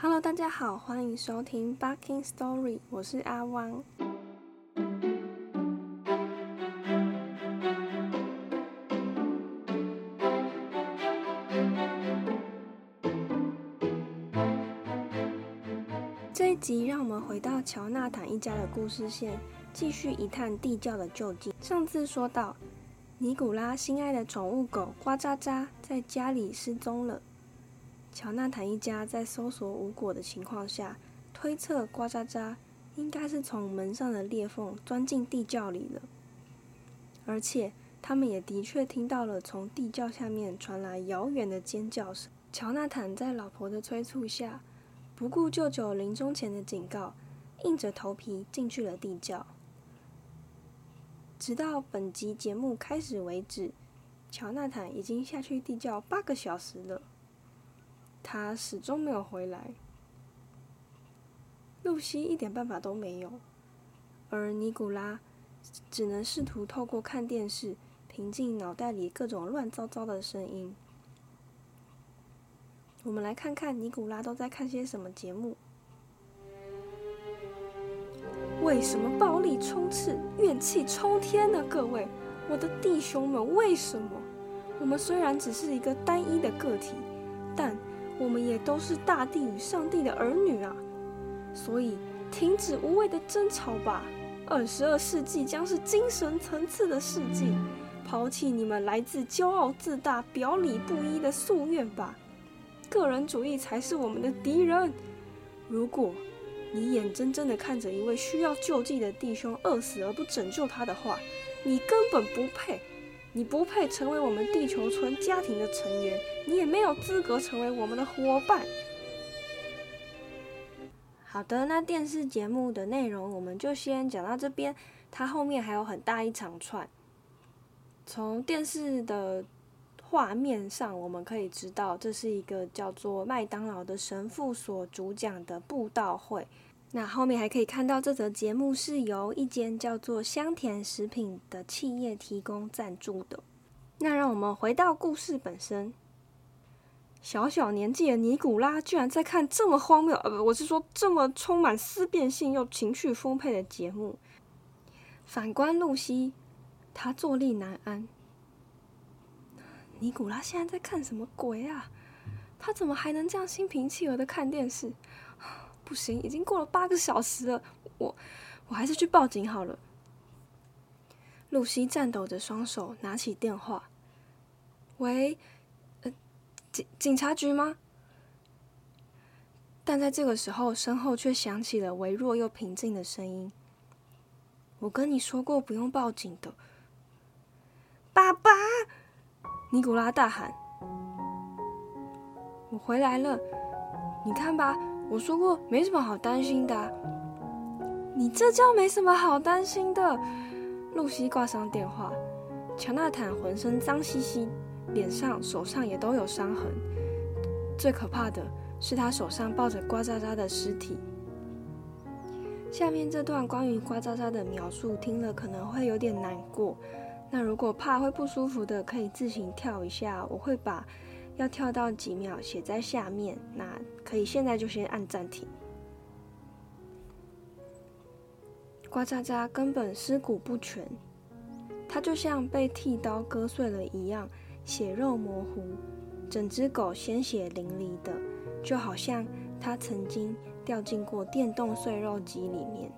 Hello，大家好，欢迎收听《Barking Story》，我是阿汪。这一集让我们回到乔纳坦一家的故事线，继续一探地窖的究竟。上次说到，尼古拉心爱的宠物狗呱喳喳在家里失踪了。乔纳坦一家在搜索无果的情况下，推测呱喳喳应该是从门上的裂缝钻进地窖里了，而且他们也的确听到了从地窖下面传来遥远的尖叫声。乔纳坦在老婆的催促下，不顾舅舅临终前的警告，硬着头皮进去了地窖。直到本集节目开始为止，乔纳坦已经下去地窖八个小时了，他始终没有回来。露西一点办法都没有，而尼古拉只能试图透过看电视平静脑袋里各种乱糟糟的声音。我们来看看尼古拉都在看些什么节目。为什么暴力冲刺、怨气冲天呢？各位，我的弟兄们，为什么？我们虽然只是一个单一的个体，但我们也都是大地与上帝的儿女啊！所以，停止无谓的争吵吧。二十二世纪将是精神层次的世纪，抛弃你们来自骄傲自大、表里不一的夙愿吧。个人主义才是我们的敌人。如果你眼睁睁地看着一位需要救济的弟兄饿死而不拯救他的话，你根本不配。你不配成为我们地球村家庭的成员，你也没有资格成为我们的伙伴。好的，那电视节目的内容我们就先讲到这边，它后面还有很大一长串。从电视的画面上，我们可以知道，这是一个叫做麦当劳的神父所主讲的布道会。那后面还可以看到，这则节目是由一间叫做香甜食品的企业提供赞助的。那让我们回到故事本身。小小年纪的尼古拉居然在看这么荒谬，呃，不，我是说这么充满思辨性又情绪丰沛的节目。反观露西，她坐立难安。尼古拉现在在看什么鬼啊？他怎么还能这样心平气和的看电视？不行，已经过了八个小时了，我我还是去报警好了。露西颤抖着双手拿起电话，喂，呃，警警察局吗？但在这个时候，身后却响起了微弱又平静的声音：“我跟你说过不用报警的，爸爸。”尼古拉大喊：“我回来了！你看吧，我说过没什么好担心的。你这叫没什么好担心的。”露西挂上电话。乔纳坦浑身脏兮兮，脸上、手上也都有伤痕。最可怕的是，他手上抱着呱喳喳的尸体。下面这段关于呱喳喳的描述，听了可能会有点难过。那如果怕会不舒服的，可以自行跳一下。我会把要跳到几秒写在下面。那可以现在就先按暂停。呱喳喳根本尸骨不全，它就像被剃刀割碎了一样，血肉模糊，整只狗鲜血淋漓的，就好像它曾经掉进过电动碎肉机里面。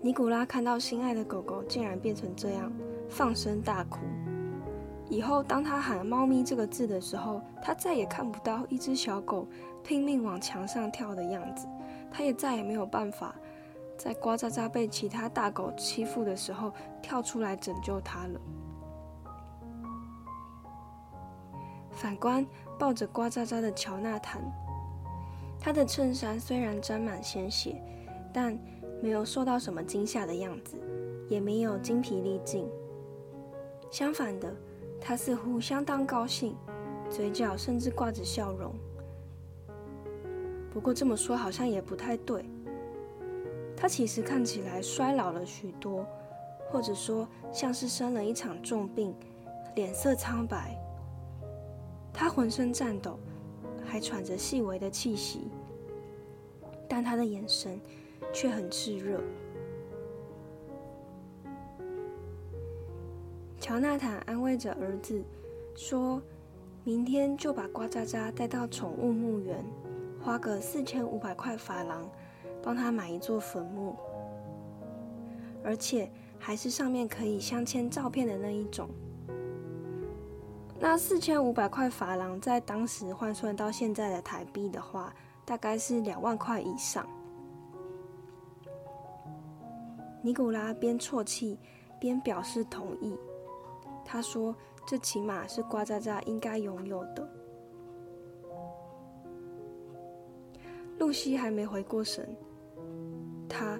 尼古拉看到心爱的狗狗竟然变成这样，放声大哭。以后当他喊“猫咪”这个字的时候，他再也看不到一只小狗拼命往墙上跳的样子。他也再也没有办法在呱喳喳被其他大狗欺负的时候跳出来拯救它了。反观抱着呱喳喳的乔纳坦，他的衬衫虽然沾满鲜血，但……没有受到什么惊吓的样子，也没有精疲力尽。相反的，他似乎相当高兴，嘴角甚至挂着笑容。不过这么说好像也不太对。他其实看起来衰老了许多，或者说像是生了一场重病，脸色苍白。他浑身颤抖，还喘着细微的气息，但他的眼神却很炽热。乔纳坦安慰着儿子，说：“明天就把瓜渣渣带到宠物墓园，花个四千五百块法郎，帮他买一座坟墓，而且还是上面可以镶嵌照片的那一种。那四千五百块法郎在当时换算到现在的台币的话，大概是两万块以上。”尼古拉边啜泣边表示同意。他说：“这起码是瓜渣渣应该拥有的。”露西还没回过神，他，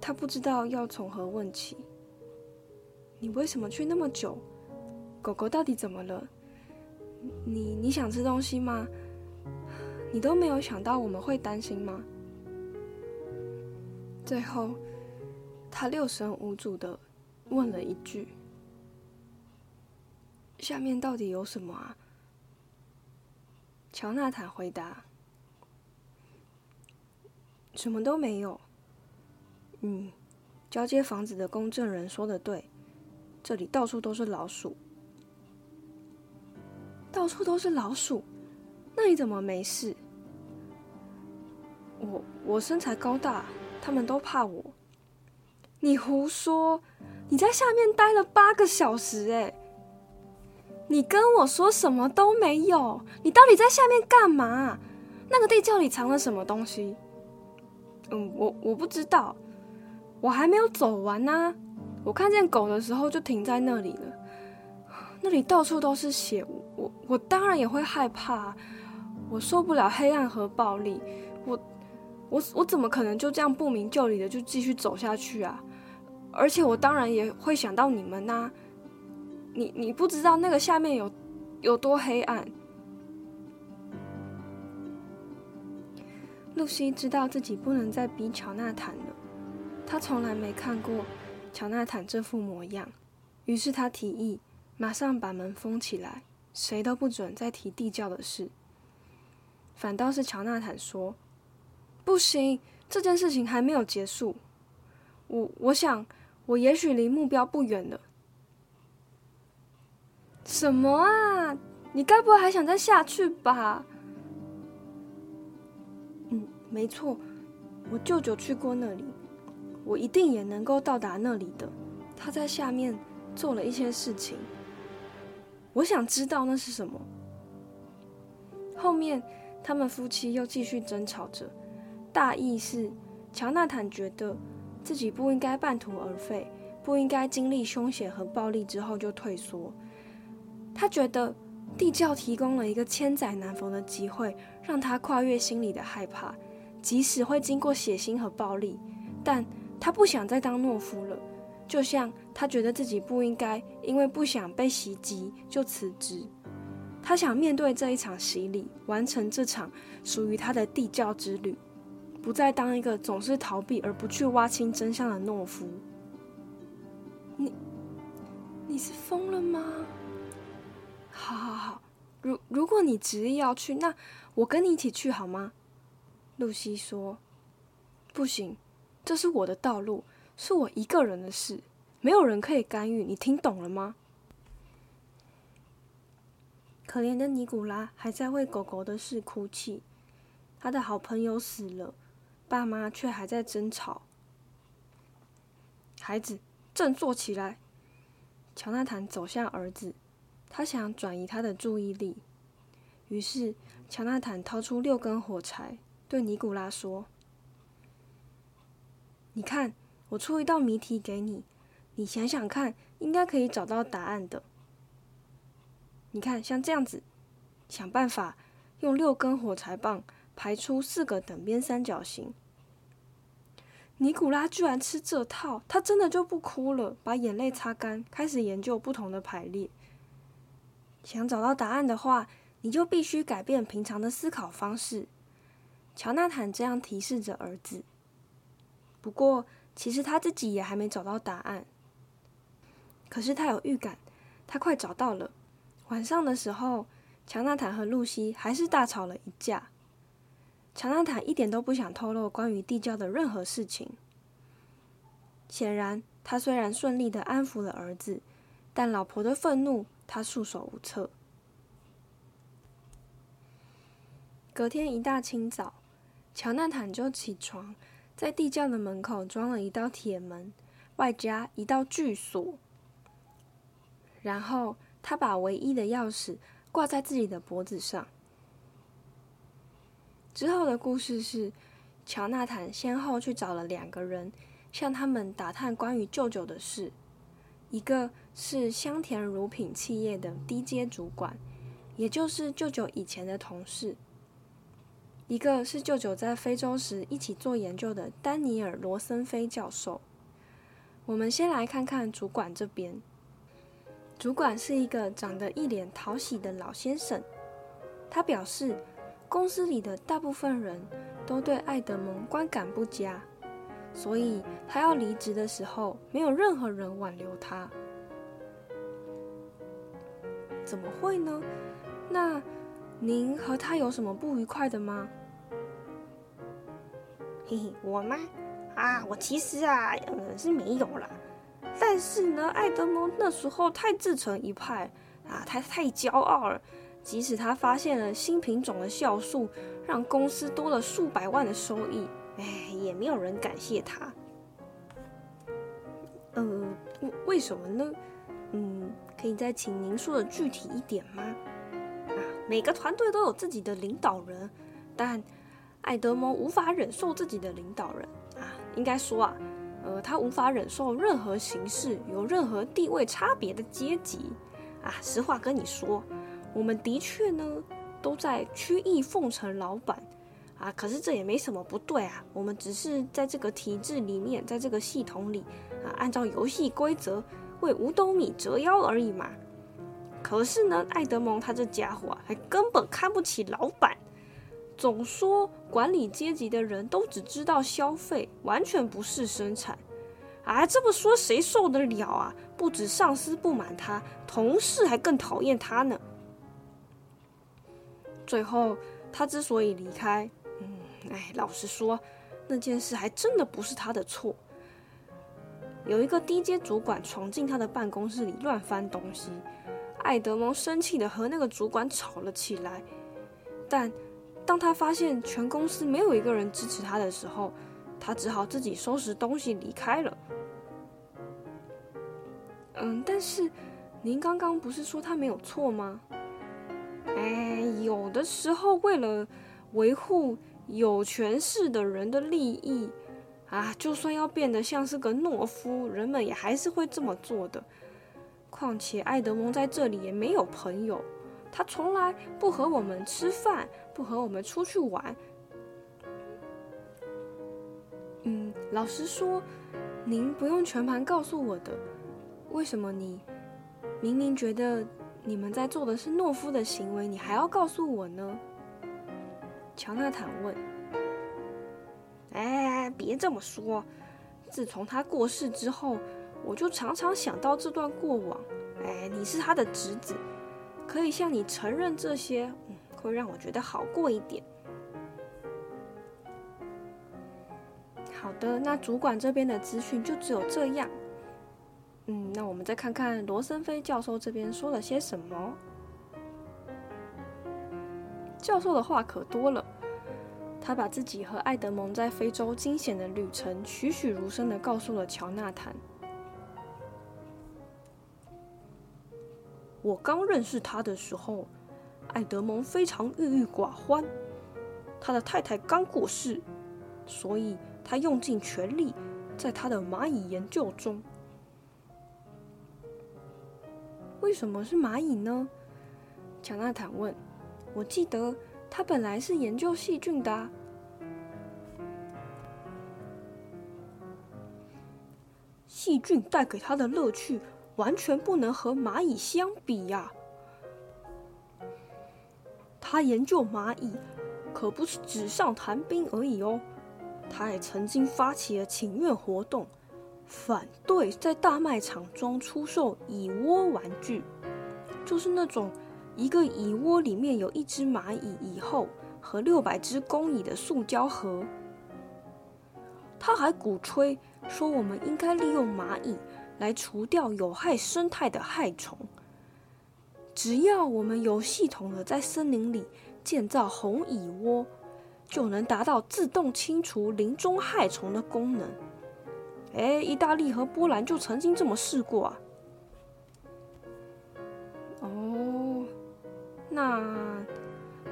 他不知道要从何问起。你为什么去那么久？狗狗到底怎么了？你你想吃东西吗？你都没有想到我们会担心吗？最后，他六神无主的问了一句。下面到底有什么啊？乔纳坦回答：“什么都没有。”嗯，交接房子的公证人说的对，这里到处都是老鼠，到处都是老鼠。那你怎么没事？我我身材高大，他们都怕我。你胡说！你在下面待了八个小时，哎。你跟我说什么都没有，你到底在下面干嘛？那个地窖里藏了什么东西？嗯，我我不知道，我还没有走完呢。我看见狗的时候就停在那里了，那里到处都是血，我我当然也会害怕，我受不了黑暗和暴力，我我我怎么可能就这样不明就里的就继续走下去啊？而且我当然也会想到你们呐。你你不知道那个下面有有多黑暗。露西知道自己不能再逼乔纳坦了，她从来没看过乔纳坦这副模样，于是她提议马上把门封起来，谁都不准再提地窖的事。反倒是乔纳坦说：“不行，这件事情还没有结束。我我想，我也许离目标不远了。”什么啊？你该不会还想再下去吧？嗯，没错，我舅舅去过那里，我一定也能够到达那里的。他在下面做了一些事情，我想知道那是什么。后面他们夫妻又继续争吵着，大意是乔纳坦觉得自己不应该半途而废，不应该经历凶险和暴力之后就退缩。他觉得地窖提供了一个千载难逢的机会，让他跨越心里的害怕，即使会经过血腥和暴力，但他不想再当懦夫了。就像他觉得自己不应该因为不想被袭击就辞职，他想面对这一场洗礼，完成这场属于他的地窖之旅，不再当一个总是逃避而不去挖清真相的懦夫。你，你是疯了吗？如如果你执意要去，那我跟你一起去好吗？露西说：“不行，这是我的道路，是我一个人的事，没有人可以干预。你听懂了吗？”可怜的尼古拉还在为狗狗的事哭泣，他的好朋友死了，爸妈却还在争吵。孩子，振作起来！乔纳坦走向儿子。他想转移他的注意力，于是乔纳坦掏出六根火柴，对尼古拉说：“你看，我出一道谜题给你，你想想看，应该可以找到答案的。你看，像这样子，想办法用六根火柴棒排出四个等边三角形。”尼古拉居然吃这套，他真的就不哭了，把眼泪擦干，开始研究不同的排列。想找到答案的话，你就必须改变平常的思考方式。乔纳坦这样提示着儿子。不过，其实他自己也还没找到答案。可是他有预感，他快找到了。晚上的时候，乔纳坦和露西还是大吵了一架。乔纳坦一点都不想透露关于地窖的任何事情。显然，他虽然顺利的安抚了儿子，但老婆的愤怒他束手无策。隔天一大清早，乔纳坦就起床，在地窖的门口装了一道铁门，外加一道巨锁。然后，他把唯一的钥匙挂在自己的脖子上。之后的故事是，乔纳坦先后去找了两个人。向他们打探关于舅舅的事，一个是香甜乳品企业的低阶主管，也就是舅舅以前的同事；一个是舅舅在非洲时一起做研究的丹尼尔·罗森菲教授。我们先来看看主管这边。主管是一个长得一脸讨喜的老先生，他表示，公司里的大部分人都对爱德蒙观感不佳。所以他要离职的时候，没有任何人挽留他。怎么会呢？那您和他有什么不愉快的吗？嘿嘿，我吗？啊，我其实啊，嗯，是没有啦。但是呢，爱德蒙那时候太自成一派啊，他太骄傲了。即使他发现了新品种的酵素，让公司多了数百万的收益。哎，也没有人感谢他。呃，为什么呢？嗯，可以再请您说的具体一点吗？啊，每个团队都有自己的领导人，但艾德蒙无法忍受自己的领导人啊。应该说啊，呃，他无法忍受任何形式有任何地位差别的阶级啊。实话跟你说，我们的确呢都在曲意奉承老板。啊，可是这也没什么不对啊。我们只是在这个体制里面，在这个系统里啊，按照游戏规则为五斗米折腰而已嘛。可是呢，艾德蒙他这家伙，还根本看不起老板，总说管理阶级的人都只知道消费，完全不是生产。啊，这么说谁受得了啊？不止上司不满他，同事还更讨厌他呢。最后，他之所以离开。嗯哎，老实说，那件事还真的不是他的错。有一个低阶主管闯进他的办公室里乱翻东西，艾德蒙生气的和那个主管吵了起来。但当他发现全公司没有一个人支持他的时候，他只好自己收拾东西离开了。嗯，但是您刚刚不是说他没有错吗？哎，有的时候为了维护。有权势的人的利益啊，就算要变得像是个懦夫，人们也还是会这么做的。况且艾德蒙在这里也没有朋友，他从来不和我们吃饭，不和我们出去玩。嗯，老实说，您不用全盘告诉我的。为什么你明明觉得你们在做的是懦夫的行为，你还要告诉我呢？乔纳坦问：“哎，别这么说。自从他过世之后，我就常常想到这段过往。哎，你是他的侄子，可以向你承认这些，嗯，会让我觉得好过一点。”好的，那主管这边的资讯就只有这样。嗯，那我们再看看罗森菲教授这边说了些什么。教授的话可多了，他把自己和艾德蒙在非洲惊险的旅程栩栩如生的告诉了乔纳坦。我刚认识他的时候，艾德蒙非常郁郁寡欢。他的太太刚过世，所以他用尽全力在他的蚂蚁研究中。为什么是蚂蚁呢？乔纳坦问。我记得他本来是研究细菌的，细菌带给他的乐趣完全不能和蚂蚁相比呀。他研究蚂蚁可不是纸上谈兵而已哦，他也曾经发起了请愿活动，反对在大卖场中出售蚁窝玩具，就是那种。一个蚁窝里面有一只蚂蚁蚁后和六百只工蚁的塑胶盒。他还鼓吹说，我们应该利用蚂蚁来除掉有害生态的害虫。只要我们有系统的在森林里建造红蚁窝，就能达到自动清除林中害虫的功能。哎，意大利和波兰就曾经这么试过啊。哦，那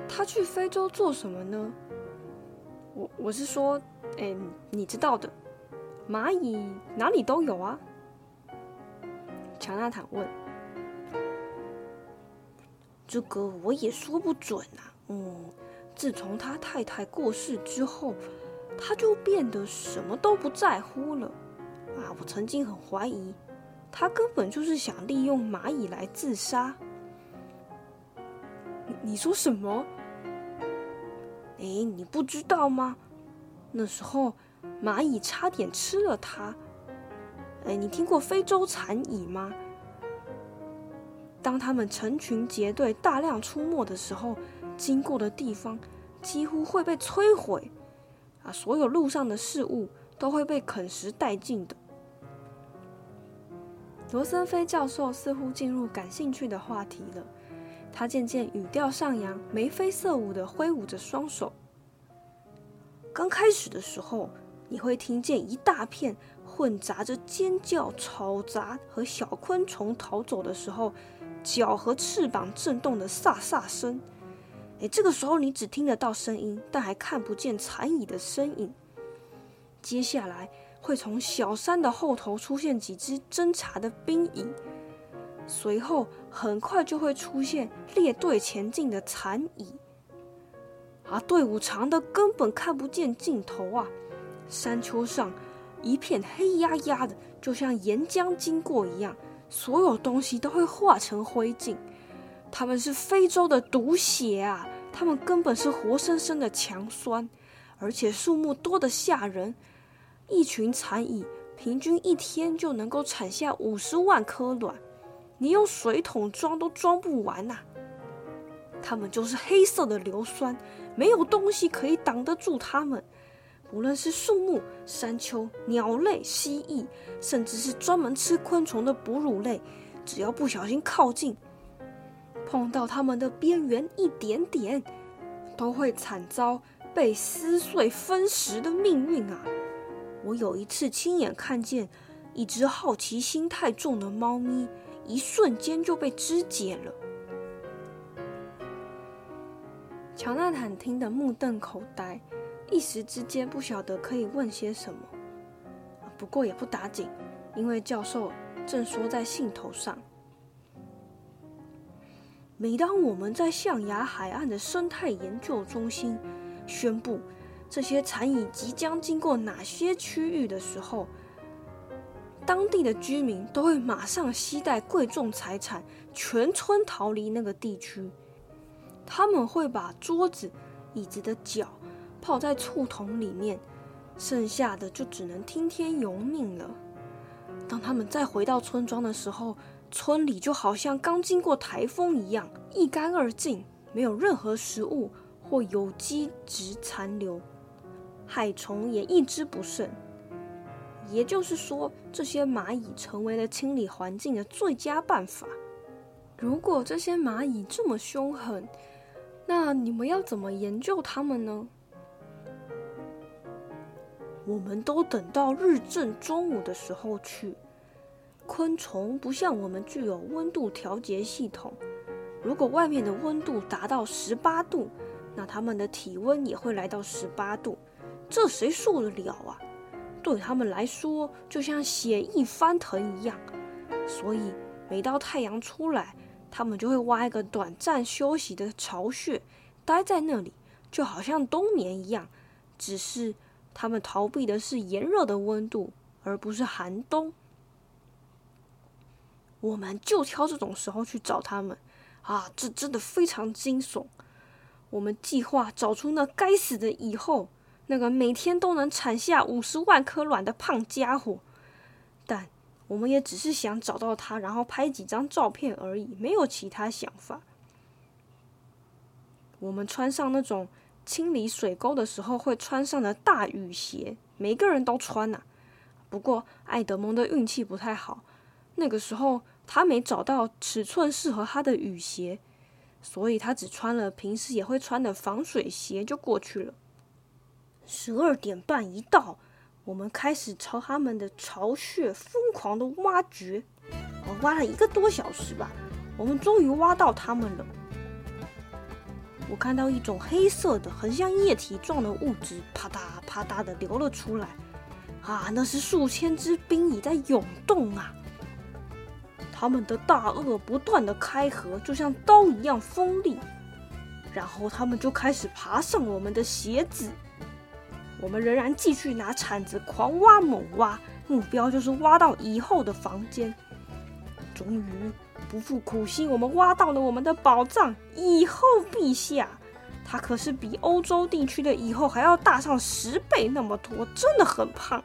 他去非洲做什么呢？我我是说，哎，你知道的，蚂蚁哪里都有啊。乔纳坦问。这个我也说不准啊。嗯，自从他太太过世之后，他就变得什么都不在乎了。啊，我曾经很怀疑，他根本就是想利用蚂蚁来自杀。你说什么？哎，你不知道吗？那时候蚂蚁差点吃了它。哎，你听过非洲蚕蚁吗？当他们成群结队、大量出没的时候，经过的地方几乎会被摧毁，啊，所有路上的事物都会被啃食殆尽的。罗森菲教授似乎进入感兴趣的话题了，他渐渐语调上扬，眉飞色舞的挥舞着双手。刚开始的时候，你会听见一大片混杂着尖叫、嘈杂和小昆虫逃走的时候。脚和翅膀震动的飒飒声，哎，这个时候你只听得到声音，但还看不见残蚁的身影。接下来会从小山的后头出现几只侦察的兵蚁，随后很快就会出现列队前进的残蚁，啊，队伍长的根本看不见尽头啊！山丘上一片黑压压的，就像岩浆经过一样。所有东西都会化成灰烬，他们是非洲的毒血啊！他们根本是活生生的强酸，而且数目多得吓人。一群蚕蚁平均一天就能够产下五十万颗卵，你用水桶装都装不完呐！它们就是黑色的硫酸，没有东西可以挡得住它们。无论是树木、山丘、鸟类、蜥蜴，甚至是专门吃昆虫的哺乳类，只要不小心靠近，碰到它们的边缘一点点，都会惨遭被撕碎分食的命运啊！我有一次亲眼看见一只好奇心太重的猫咪，一瞬间就被肢解了。乔纳坦听得目瞪口呆。一时之间不晓得可以问些什么，不过也不打紧，因为教授正说在兴头上。每当我们在象牙海岸的生态研究中心宣布这些蚕蚁即将经过哪些区域的时候，当地的居民都会马上携带贵重财产，全村逃离那个地区。他们会把桌子、椅子的脚。泡在醋桶里面，剩下的就只能听天由命了。当他们再回到村庄的时候，村里就好像刚经过台风一样，一干二净，没有任何食物或有机质残留，害虫也一只不剩。也就是说，这些蚂蚁成为了清理环境的最佳办法。如果这些蚂蚁这么凶狠，那你们要怎么研究它们呢？我们都等到日正中午的时候去。昆虫不像我们具有温度调节系统，如果外面的温度达到十八度，那它们的体温也会来到十八度，这谁受得了啊？对他们来说，就像血液翻腾一样。所以每到太阳出来，他们就会挖一个短暂休息的巢穴，待在那里，就好像冬眠一样，只是。他们逃避的是炎热的温度，而不是寒冬。我们就挑这种时候去找他们，啊，这真的非常惊悚。我们计划找出那该死的蚁后，那个每天都能产下五十万颗卵的胖家伙。但我们也只是想找到他，然后拍几张照片而已，没有其他想法。我们穿上那种清理水沟的时候会穿上的大雨鞋，每个人都穿呐。不过艾德蒙的运气不太好，那个时候他没找到尺寸适合他的雨鞋，所以他只穿了平时也会穿的防水鞋就过去了。十二点半一到，我们开始朝他们的巢穴疯狂的挖掘，我挖了一个多小时吧，我们终于挖到他们了。我看到一种黑色的、很像液体状的物质，啪嗒啪嗒的流了出来。啊，那是数千只冰蚁在涌动啊！他们的大颚不断的开合，就像刀一样锋利。然后他们就开始爬上我们的鞋子。我们仍然继续拿铲子狂挖猛挖，目标就是挖到蚁后的房间。终于不负苦心，我们挖到了我们的宝藏——蚁后陛下。他可是比欧洲地区的蚁后还要大上十倍那么多，真的很胖。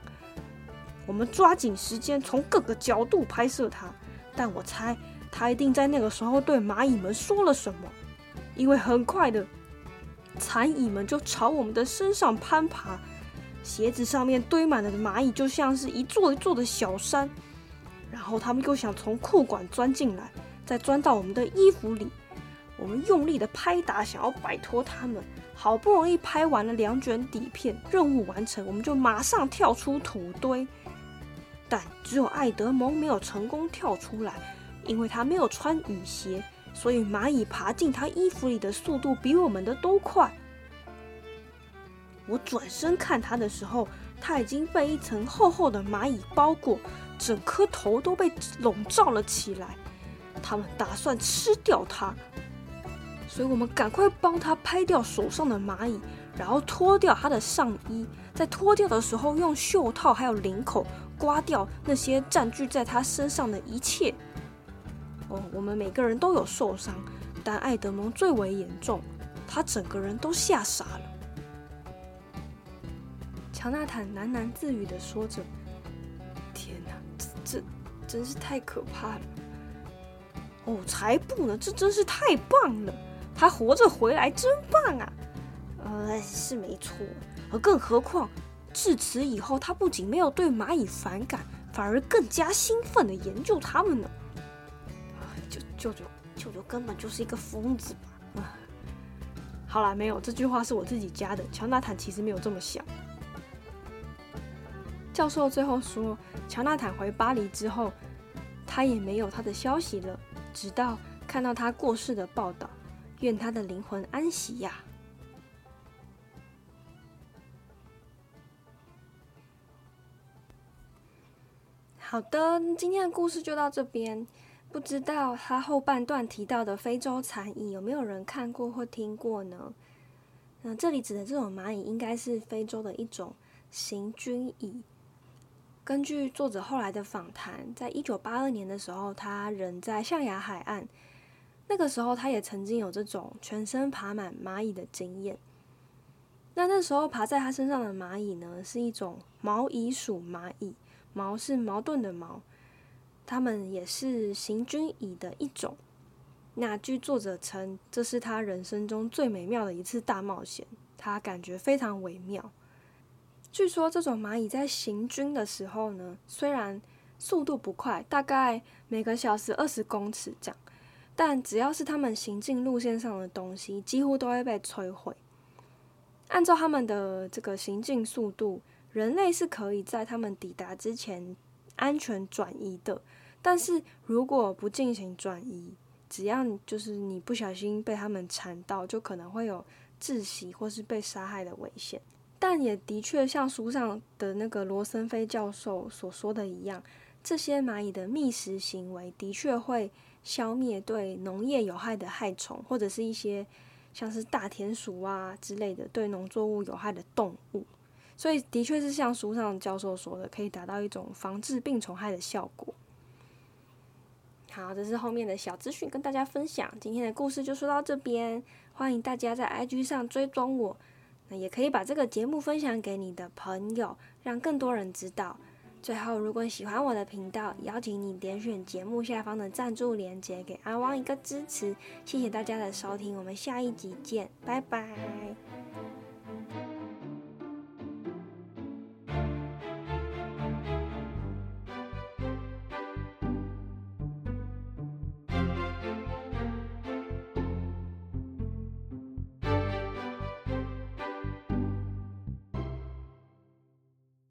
我们抓紧时间从各个角度拍摄他，但我猜他一定在那个时候对蚂蚁们说了什么，因为很快的。蚕蚁们就朝我们的身上攀爬，鞋子上面堆满了蚂蚁就像是一座一座的小山。然后他们又想从裤管钻进来，再钻到我们的衣服里。我们用力的拍打，想要摆脱他们。好不容易拍完了两卷底片，任务完成，我们就马上跳出土堆。但只有爱德蒙没有成功跳出来，因为他没有穿雨鞋。所以蚂蚁爬进他衣服里的速度比我们的都快。我转身看他的时候，他已经被一层厚厚的蚂蚁包裹，整颗头都被笼罩了起来。他们打算吃掉他，所以我们赶快帮他拍掉手上的蚂蚁，然后脱掉他的上衣。在脱掉的时候，用袖套还有领口刮掉那些占据在他身上的一切。我们每个人都有受伤，但爱德蒙最为严重，他整个人都吓傻了。乔纳坦喃喃自语的说着：“天哪，这这真是太可怕了！”哦，才不呢，这真是太棒了！他活着回来真棒啊！呃，是没错，而更何况，至此以后，他不仅没有对蚂蚁反感，反而更加兴奋的研究它们呢。舅舅，舅舅根本就是一个疯子吧？啊，好啦，没有这句话是我自己加的。乔纳坦其实没有这么想。教授最后说，乔纳坦回巴黎之后，他也没有他的消息了，直到看到他过世的报道。愿他的灵魂安息呀。好的，今天的故事就到这边。不知道他后半段提到的非洲蚕蚁有没有人看过或听过呢？那这里指的这种蚂蚁应该是非洲的一种行军蚁。根据作者后来的访谈，在一九八二年的时候，他人在象牙海岸，那个时候他也曾经有这种全身爬满蚂蚁的经验。那那时候爬在他身上的蚂蚁呢，是一种毛蚁属蚂蚁，毛是矛盾的毛。他们也是行军蚁的一种。那据作者称，这是他人生中最美妙的一次大冒险，他感觉非常微妙。据说这种蚂蚁在行军的时候呢，虽然速度不快，大概每个小时二十公尺这样，但只要是他们行进路线上的东西，几乎都会被摧毁。按照他们的这个行进速度，人类是可以在他们抵达之前。安全转移的，但是如果不进行转移，只要就是你不小心被他们缠到，就可能会有窒息或是被杀害的危险。但也的确像书上的那个罗森菲教授所说的一样，这些蚂蚁的觅食行为的确会消灭对农业有害的害虫，或者是一些像是大田鼠啊之类的对农作物有害的动物。所以，的确是像书上教授说的，可以达到一种防治病虫害的效果。好，这是后面的小资讯跟大家分享。今天的故事就说到这边，欢迎大家在 IG 上追踪我，那也可以把这个节目分享给你的朋友，让更多人知道。最后，如果喜欢我的频道，邀请你点选节目下方的赞助链接，给阿汪一个支持。谢谢大家的收听，我们下一集见，拜拜。